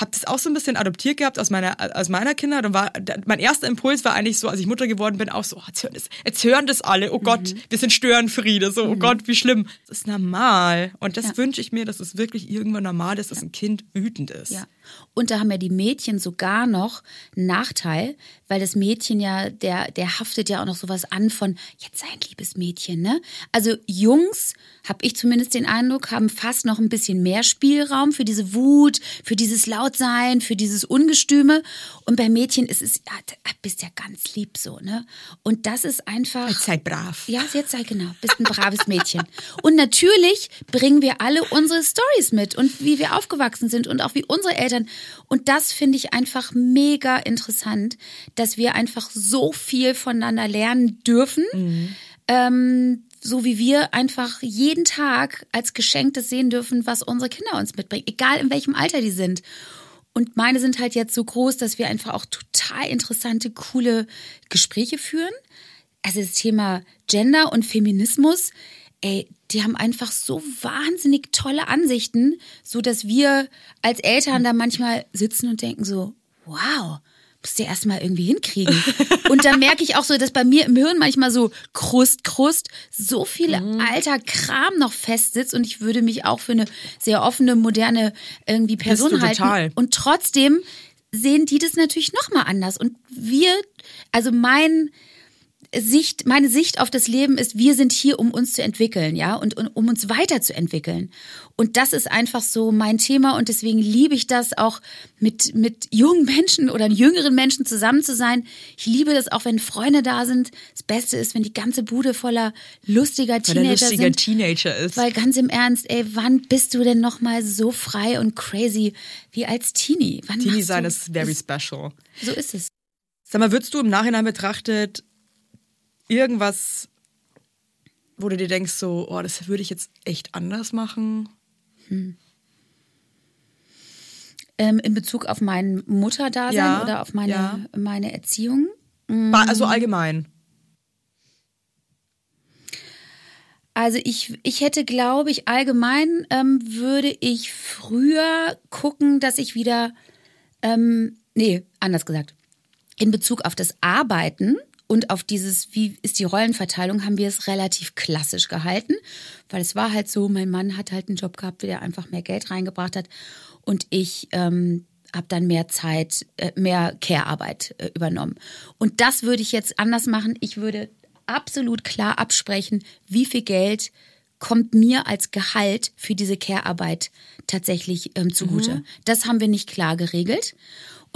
habe das auch so ein bisschen adoptiert gehabt aus meiner, aus meiner Kindheit und war, mein erster Impuls war eigentlich so, als ich Mutter geworden bin, auch so, oh, jetzt, hören das, jetzt hören das alle, oh Gott, mhm. wir sind Störenfriede, so, oh mhm. Gott, wie schlimm. Das ist normal und das ja. wünsche ich mir, dass es wirklich irgendwann normal ist, dass ja. ein Kind wütend ist. Ja. Und da haben ja die Mädchen sogar noch einen Nachteil, weil das Mädchen ja, der, der haftet ja auch noch sowas an von, jetzt sei ein liebes Mädchen, ne? Also Jungs, habe ich zumindest den Eindruck, haben fast noch ein bisschen mehr Spielraum für diese Wut, für dieses Lautsein, für dieses Ungestüme. Und bei Mädchen ist es, ja, bist ja ganz lieb so, ne? Und das ist einfach. Jetzt sei brav. Ja, jetzt sei genau, bist ein braves Mädchen. Und natürlich bringen wir alle unsere Stories mit und wie wir aufgewachsen sind und auch wie unsere Eltern Eltern. Und das finde ich einfach mega interessant, dass wir einfach so viel voneinander lernen dürfen. Mhm. Ähm, so wie wir einfach jeden Tag als Geschenk das sehen dürfen, was unsere Kinder uns mitbringen, egal in welchem Alter die sind. Und meine sind halt jetzt so groß, dass wir einfach auch total interessante, coole Gespräche führen. Also das Thema Gender und Feminismus ey, die haben einfach so wahnsinnig tolle Ansichten, so dass wir als Eltern da manchmal sitzen und denken so, wow, musst du erstmal irgendwie hinkriegen. Und dann merke ich auch so, dass bei mir im Hirn manchmal so Krust, Krust, so viel mhm. alter Kram noch festsitzt und ich würde mich auch für eine sehr offene, moderne irgendwie Person halten. Total. Und trotzdem sehen die das natürlich nochmal anders. Und wir, also mein, Sicht, meine Sicht auf das Leben ist, wir sind hier, um uns zu entwickeln, ja, und, und um uns weiterzuentwickeln. Und das ist einfach so mein Thema und deswegen liebe ich das auch mit, mit jungen Menschen oder jüngeren Menschen zusammen zu sein. Ich liebe das auch, wenn Freunde da sind. Das Beste ist, wenn die ganze Bude voller lustiger Teenager lustiger sind. Teenager ist. Weil ganz im Ernst, ey, wann bist du denn noch mal so frei und crazy wie als Teenie? Wann Teenie sein ist very special. So ist es. Sag mal, würdest du im Nachhinein betrachtet irgendwas, wo du dir denkst, so, oh, das würde ich jetzt echt anders machen? Hm. Ähm, in Bezug auf mein Mutterdasein ja, oder auf meine, ja. meine Erziehung? Also allgemein. Also ich, ich hätte, glaube ich, allgemein ähm, würde ich früher gucken, dass ich wieder, ähm, nee, anders gesagt, in Bezug auf das Arbeiten und auf dieses, wie ist die Rollenverteilung, haben wir es relativ klassisch gehalten, weil es war halt so, mein Mann hat halt einen Job gehabt, der einfach mehr Geld reingebracht hat und ich ähm, habe dann mehr Zeit, äh, mehr Care-Arbeit äh, übernommen. Und das würde ich jetzt anders machen. Ich würde absolut klar absprechen, wie viel Geld kommt mir als Gehalt für diese Care-Arbeit tatsächlich ähm, zugute. Mhm. Das haben wir nicht klar geregelt.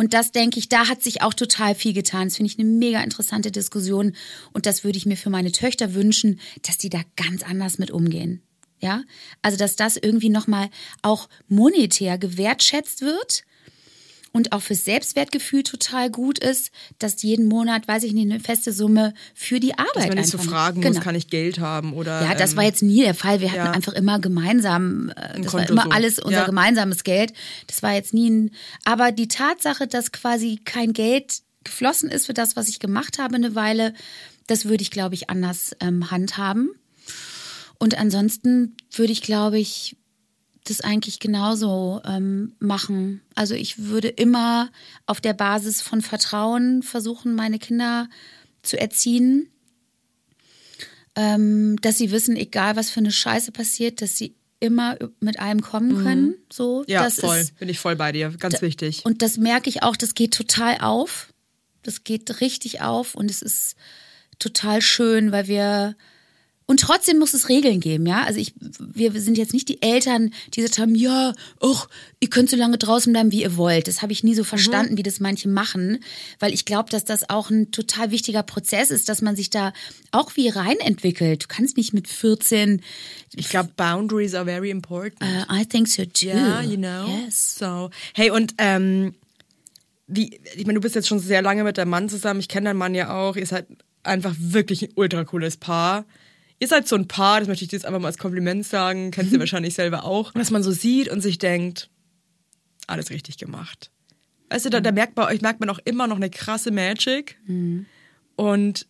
Und das denke ich, da hat sich auch total viel getan. Das finde ich eine mega interessante Diskussion. Und das würde ich mir für meine Töchter wünschen, dass die da ganz anders mit umgehen. Ja, also dass das irgendwie nochmal auch monetär gewertschätzt wird und auch fürs Selbstwertgefühl total gut ist, dass jeden Monat, weiß ich nicht, eine feste Summe für die Arbeit. Dass man nicht so fragen genau. muss, kann ich Geld haben oder. Ja, das ähm, war jetzt nie der Fall. Wir hatten ja. einfach immer gemeinsam, äh, das war immer so. alles unser ja. gemeinsames Geld. Das war jetzt nie ein, aber die Tatsache, dass quasi kein Geld geflossen ist für das, was ich gemacht habe eine Weile, das würde ich, glaube ich, anders ähm, handhaben. Und ansonsten würde ich, glaube ich, das eigentlich genauso ähm, machen. Also ich würde immer auf der Basis von Vertrauen versuchen, meine Kinder zu erziehen, ähm, dass sie wissen, egal was für eine Scheiße passiert, dass sie immer mit allem kommen mhm. können. Mhm. So, ja, das voll. Ist, Bin ich voll bei dir. Ganz da, wichtig. Und das merke ich auch, das geht total auf. Das geht richtig auf und es ist total schön, weil wir und trotzdem muss es Regeln geben, ja. Also ich, wir sind jetzt nicht die Eltern, die gesagt haben, ja, och, ihr könnt so lange draußen bleiben, wie ihr wollt. Das habe ich nie so verstanden, mhm. wie das manche machen, weil ich glaube, dass das auch ein total wichtiger Prozess ist, dass man sich da auch wie rein entwickelt. Du kannst nicht mit 14. Ich glaube, Boundaries are very important. Uh, I think so too. Yeah, you know. Yes. So, hey und ähm, wie, ich meine, du bist jetzt schon sehr lange mit deinem Mann zusammen. Ich kenne deinen Mann ja auch. Ihr seid einfach wirklich ein ultra cooles Paar ihr seid so ein Paar, das möchte ich dir jetzt einfach mal als Kompliment sagen, kennst du wahrscheinlich selber auch, dass man so sieht und sich denkt, alles richtig gemacht. Weißt du, da, da merkt bei euch merkt man auch immer noch eine krasse Magic. Mhm. Und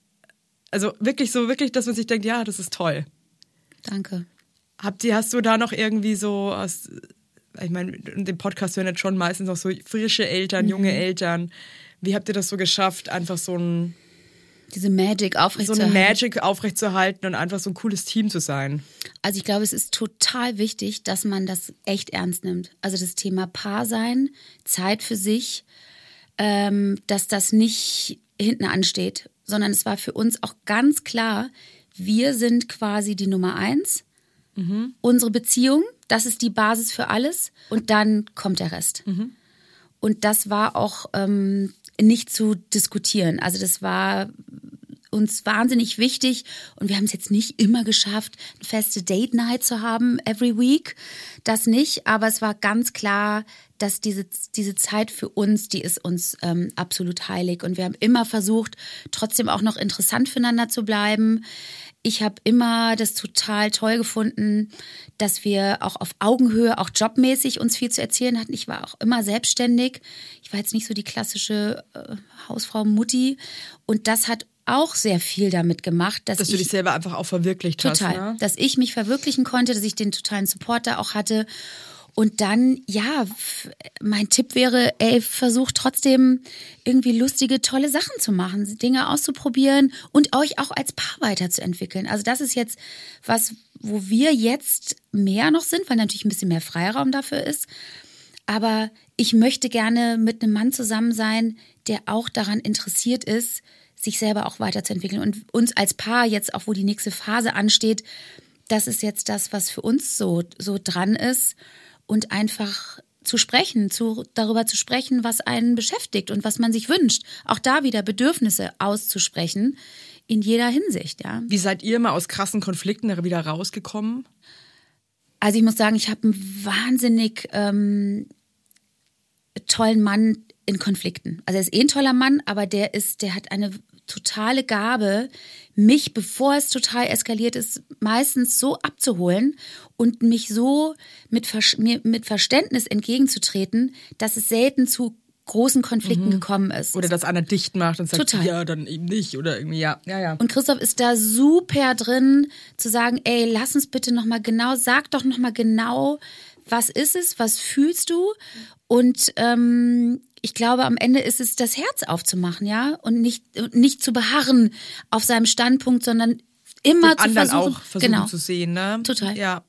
also wirklich so, wirklich, dass man sich denkt, ja, das ist toll. Danke. Habt ihr, hast du da noch irgendwie so aus, ich meine, in dem Podcast hören jetzt schon meistens noch so frische Eltern, mhm. junge Eltern. Wie habt ihr das so geschafft, einfach so ein diese Magic aufrechtzuerhalten. So eine Magic aufrechtzuerhalten und einfach so ein cooles Team zu sein. Also ich glaube, es ist total wichtig, dass man das echt ernst nimmt. Also das Thema Paar sein, Zeit für sich, ähm, dass das nicht hinten ansteht, sondern es war für uns auch ganz klar, wir sind quasi die Nummer eins. Mhm. Unsere Beziehung, das ist die Basis für alles. Und dann kommt der Rest. Mhm. Und das war auch ähm, nicht zu diskutieren. Also das war uns wahnsinnig wichtig und wir haben es jetzt nicht immer geschafft, eine feste Date Night zu haben every week. Das nicht, aber es war ganz klar, dass diese, diese Zeit für uns, die ist uns ähm, absolut heilig und wir haben immer versucht, trotzdem auch noch interessant füreinander zu bleiben. Ich habe immer das total toll gefunden, dass wir auch auf Augenhöhe, auch jobmäßig uns viel zu erzählen hatten. Ich war auch immer selbstständig. Ich war jetzt nicht so die klassische äh, Hausfrau Mutti. Und das hat auch sehr viel damit gemacht, dass, dass du dich selber einfach auch verwirklicht total, hast. Total, ne? dass ich mich verwirklichen konnte, dass ich den totalen Supporter auch hatte. Und dann, ja, mein Tipp wäre, ey, versucht trotzdem irgendwie lustige, tolle Sachen zu machen, Dinge auszuprobieren und euch auch als Paar weiterzuentwickeln. Also das ist jetzt was, wo wir jetzt mehr noch sind, weil natürlich ein bisschen mehr Freiraum dafür ist. Aber ich möchte gerne mit einem Mann zusammen sein, der auch daran interessiert ist, sich selber auch weiterzuentwickeln und uns als Paar jetzt auch, wo die nächste Phase ansteht, das ist jetzt das, was für uns so, so dran ist und einfach zu sprechen, zu, darüber zu sprechen, was einen beschäftigt und was man sich wünscht. Auch da wieder Bedürfnisse auszusprechen in jeder Hinsicht, ja. Wie seid ihr mal aus krassen Konflikten wieder rausgekommen? Also ich muss sagen, ich habe einen wahnsinnig ähm, tollen Mann in Konflikten. Also er ist eh ein toller Mann, aber der ist, der hat eine totale Gabe, mich, bevor es total eskaliert ist, meistens so abzuholen und mich so mit, mit Verständnis entgegenzutreten, dass es selten zu großen Konflikten gekommen ist. Oder dass einer dicht macht und sagt, Total. ja, dann eben nicht. Oder irgendwie, ja, ja, ja. Und Christoph ist da super drin, zu sagen, ey, lass uns bitte nochmal genau, sag doch nochmal genau, was ist es, was fühlst du? Und ähm, ich glaube, am Ende ist es das Herz aufzumachen, ja, und nicht nicht zu beharren auf seinem Standpunkt, sondern immer Den zu anderen versuchen, auch versuchen genau. zu sehen, ne? Total. Ja.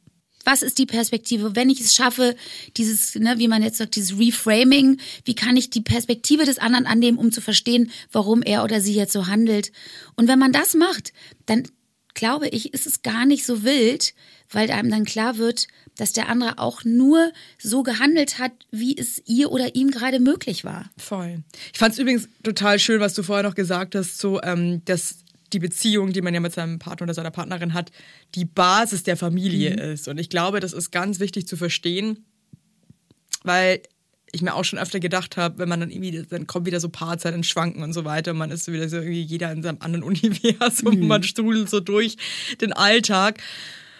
Was ist die Perspektive? Wenn ich es schaffe, dieses, ne, wie man jetzt sagt, dieses Reframing, wie kann ich die Perspektive des anderen annehmen, um zu verstehen, warum er oder sie jetzt so handelt? Und wenn man das macht, dann glaube ich, ist es gar nicht so wild, weil einem dann klar wird, dass der andere auch nur so gehandelt hat, wie es ihr oder ihm gerade möglich war. Voll. Ich fand es übrigens total schön, was du vorher noch gesagt hast, so, ähm, dass die Beziehung, die man ja mit seinem Partner oder seiner Partnerin hat, die Basis der Familie ist. Und ich glaube, das ist ganz wichtig zu verstehen, weil ich mir auch schon öfter gedacht habe, wenn man dann irgendwie, dann kommt wieder so Paarzeit ins Schwanken und so weiter. Man ist so wieder so irgendwie jeder in seinem anderen Universum, man strudelt so durch den Alltag.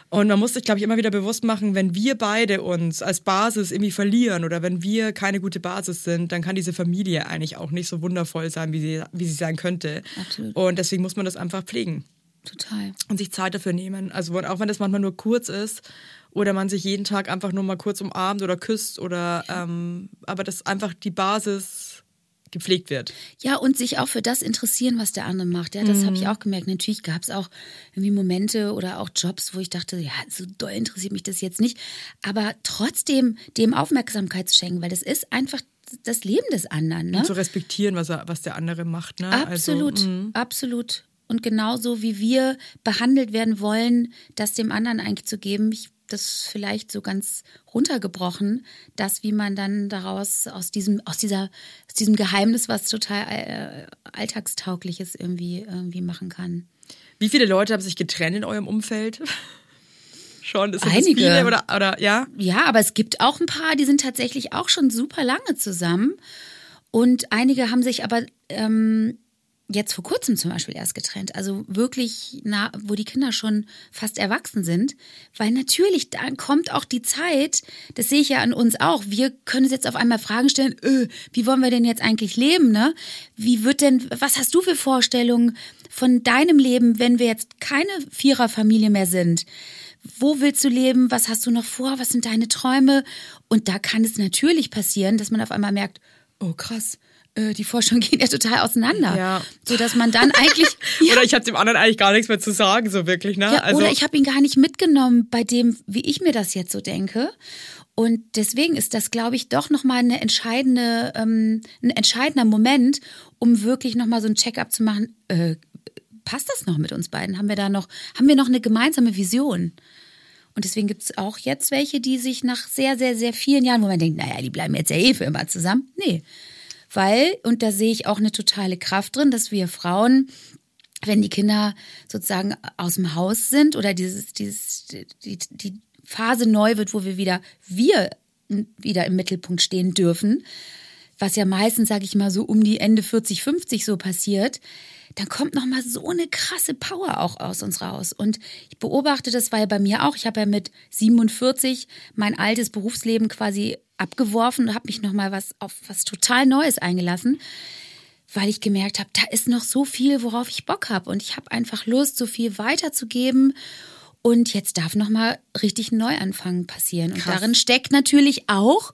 Und man muss sich, glaube ich, immer wieder bewusst machen, wenn wir beide uns als Basis irgendwie verlieren oder wenn wir keine gute Basis sind, dann kann diese Familie eigentlich auch nicht so wundervoll sein, wie sie, wie sie sein könnte. Absolut. Und deswegen muss man das einfach pflegen Total. und sich Zeit dafür nehmen. Also auch wenn das manchmal nur kurz ist oder man sich jeden Tag einfach nur mal kurz umarmt oder küsst oder ähm, aber dass einfach die Basis gepflegt wird. Ja, und sich auch für das interessieren, was der andere macht. Ja, das habe ich auch gemerkt. Natürlich gab es auch irgendwie Momente oder auch Jobs, wo ich dachte, ja, so doll interessiert mich das jetzt nicht. Aber trotzdem dem Aufmerksamkeit zu schenken, weil das ist einfach das Leben des anderen. Ne? Und zu respektieren, was, er, was der andere macht. Ne? Absolut, Also, absolut. Und genauso wie wir behandelt werden wollen, das dem anderen eigentlich zu geben, ich das vielleicht so ganz runtergebrochen, das, wie man dann daraus aus diesem, aus dieser, aus diesem Geheimnis, was total äh, alltagstauglich ist, irgendwie, irgendwie machen kann. Wie viele Leute haben sich getrennt in eurem Umfeld? Schon, ist das Einige. viele oder, oder ja? Ja, aber es gibt auch ein paar, die sind tatsächlich auch schon super lange zusammen. Und einige haben sich aber ähm, jetzt vor kurzem zum Beispiel erst getrennt. Also wirklich, nah, wo die Kinder schon fast erwachsen sind. Weil natürlich, dann kommt auch die Zeit, das sehe ich ja an uns auch. Wir können uns jetzt auf einmal Fragen stellen, öh, wie wollen wir denn jetzt eigentlich leben, ne? Wie wird denn, was hast du für Vorstellungen von deinem Leben, wenn wir jetzt keine Viererfamilie mehr sind? Wo willst du leben? Was hast du noch vor? Was sind deine Träume? Und da kann es natürlich passieren, dass man auf einmal merkt, oh krass, äh, die Forschung geht ja total auseinander. Ja. So dass man dann eigentlich. ja, Oder ich habe dem anderen eigentlich gar nichts mehr zu sagen, so wirklich, ne? ja, also, oder ich habe ihn gar nicht mitgenommen bei dem, wie ich mir das jetzt so denke. Und deswegen ist das, glaube ich, doch nochmal eine entscheidende, ähm, ein entscheidender Moment, um wirklich nochmal so ein Check-up zu machen. Äh, passt das noch mit uns beiden? Haben wir da noch, haben wir noch eine gemeinsame Vision? Und deswegen gibt es auch jetzt welche, die sich nach sehr, sehr, sehr vielen Jahren, wo man denkt, naja, die bleiben jetzt ja eh für immer zusammen. Nee. Weil, und da sehe ich auch eine totale Kraft drin, dass wir Frauen, wenn die Kinder sozusagen aus dem Haus sind oder dieses, dieses, die, die Phase neu wird, wo wir wieder, wir wieder im Mittelpunkt stehen dürfen, was ja meistens, sage ich mal, so um die Ende 40, 50 so passiert, dann kommt noch mal so eine krasse Power auch aus uns raus. Und ich beobachte das, weil bei mir auch, ich habe ja mit 47 mein altes Berufsleben quasi abgeworfen und habe mich noch mal was auf was total Neues eingelassen, weil ich gemerkt habe, da ist noch so viel, worauf ich Bock habe und ich habe einfach Lust, so viel weiterzugeben. Und jetzt darf noch mal richtig ein Neuanfang passieren. Und darin steckt natürlich auch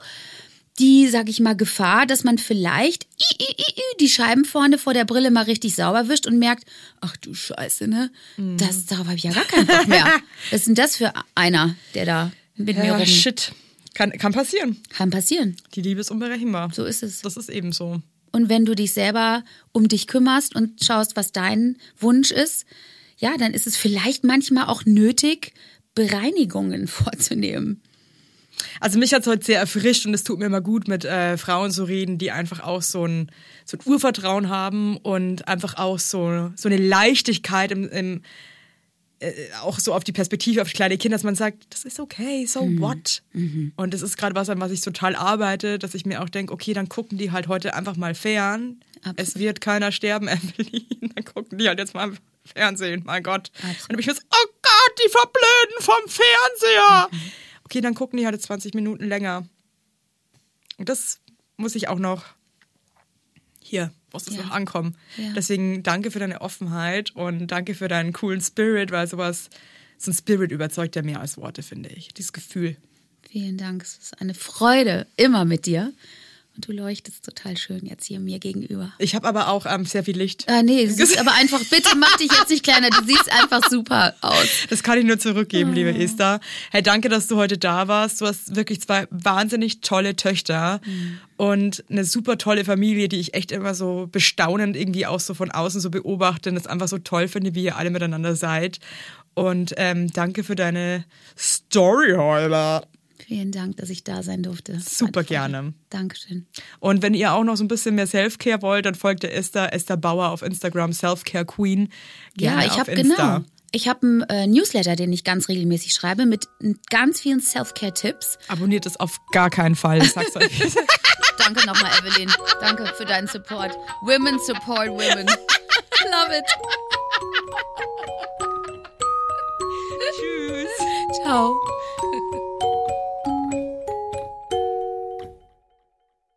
die, sag ich mal, Gefahr, dass man vielleicht i, i, i, die Scheiben vorne vor der Brille mal richtig sauber wischt und merkt, ach du Scheiße, ne? Das, darauf habe ich ja gar keinen Bock mehr. Was ist denn das für einer, der da mit mir ja, rum... shit. Kann, kann passieren. Kann passieren. Die Liebe ist unberechenbar. So ist es. Das ist eben so. Und wenn du dich selber um dich kümmerst und schaust, was dein Wunsch ist, ja, dann ist es vielleicht manchmal auch nötig, Bereinigungen vorzunehmen. Also mich hat es heute sehr erfrischt und es tut mir immer gut, mit äh, Frauen zu reden, die einfach auch so ein, so ein Urvertrauen haben und einfach auch so, so eine Leichtigkeit im, im äh, auch so auf die Perspektive auf kleine Kinder, dass man sagt, das ist okay, so what? Und das ist gerade was, an was ich total arbeite, dass ich mir auch denke, okay, dann gucken die halt heute einfach mal fern. Absolut. Es wird keiner sterben, Evelyn. Dann gucken die halt jetzt mal Fernsehen, mein Gott. Absolut. Und dann bin ich mir so, oh Gott, die verblöden vom Fernseher. Okay, dann gucken die halt 20 Minuten länger. Und das muss ich auch noch hier muss es Ja. noch ankommen. Ja. Deswegen danke für deine Offenheit und danke für deinen coolen Spirit, weil sowas, so ein Spirit überzeugt ja mehr als Worte, finde ich. Dieses Gefühl. Vielen Dank. Es ist eine Freude, immer mit dir. Und du leuchtest total schön jetzt hier mir gegenüber. Ich habe aber auch ähm, sehr viel Licht. Ah, nee, du siehst aber einfach, bitte mach dich jetzt nicht kleiner. Du siehst einfach super aus. Das kann ich nur zurückgeben, liebe Oh. Esther. Hey, danke, dass du heute da warst. Du hast wirklich zwei wahnsinnig tolle Töchter Mhm. und eine super tolle Familie, die ich echt immer so bestaunend irgendwie auch so von außen so beobachte und es einfach so toll finde, wie ihr alle miteinander seid. Und ähm, danke für deine Story heute. Vielen Dank, dass ich da sein durfte. Super gerne. Dankeschön. Und wenn ihr auch noch so ein bisschen mehr Selfcare wollt, dann folgt der Esther, Esther Bauer auf Instagram, Selfcare Queen. Gerne ja, ich habe genau. Ich habe einen äh, Newsletter, den ich ganz regelmäßig schreibe, mit ganz vielen Self-Care-Tipps. Abonniert es auf gar keinen Fall. Ich sag's euch. Danke nochmal, Evelyn. Danke für deinen Support. Women support women. Love it. Tschüss. Ciao.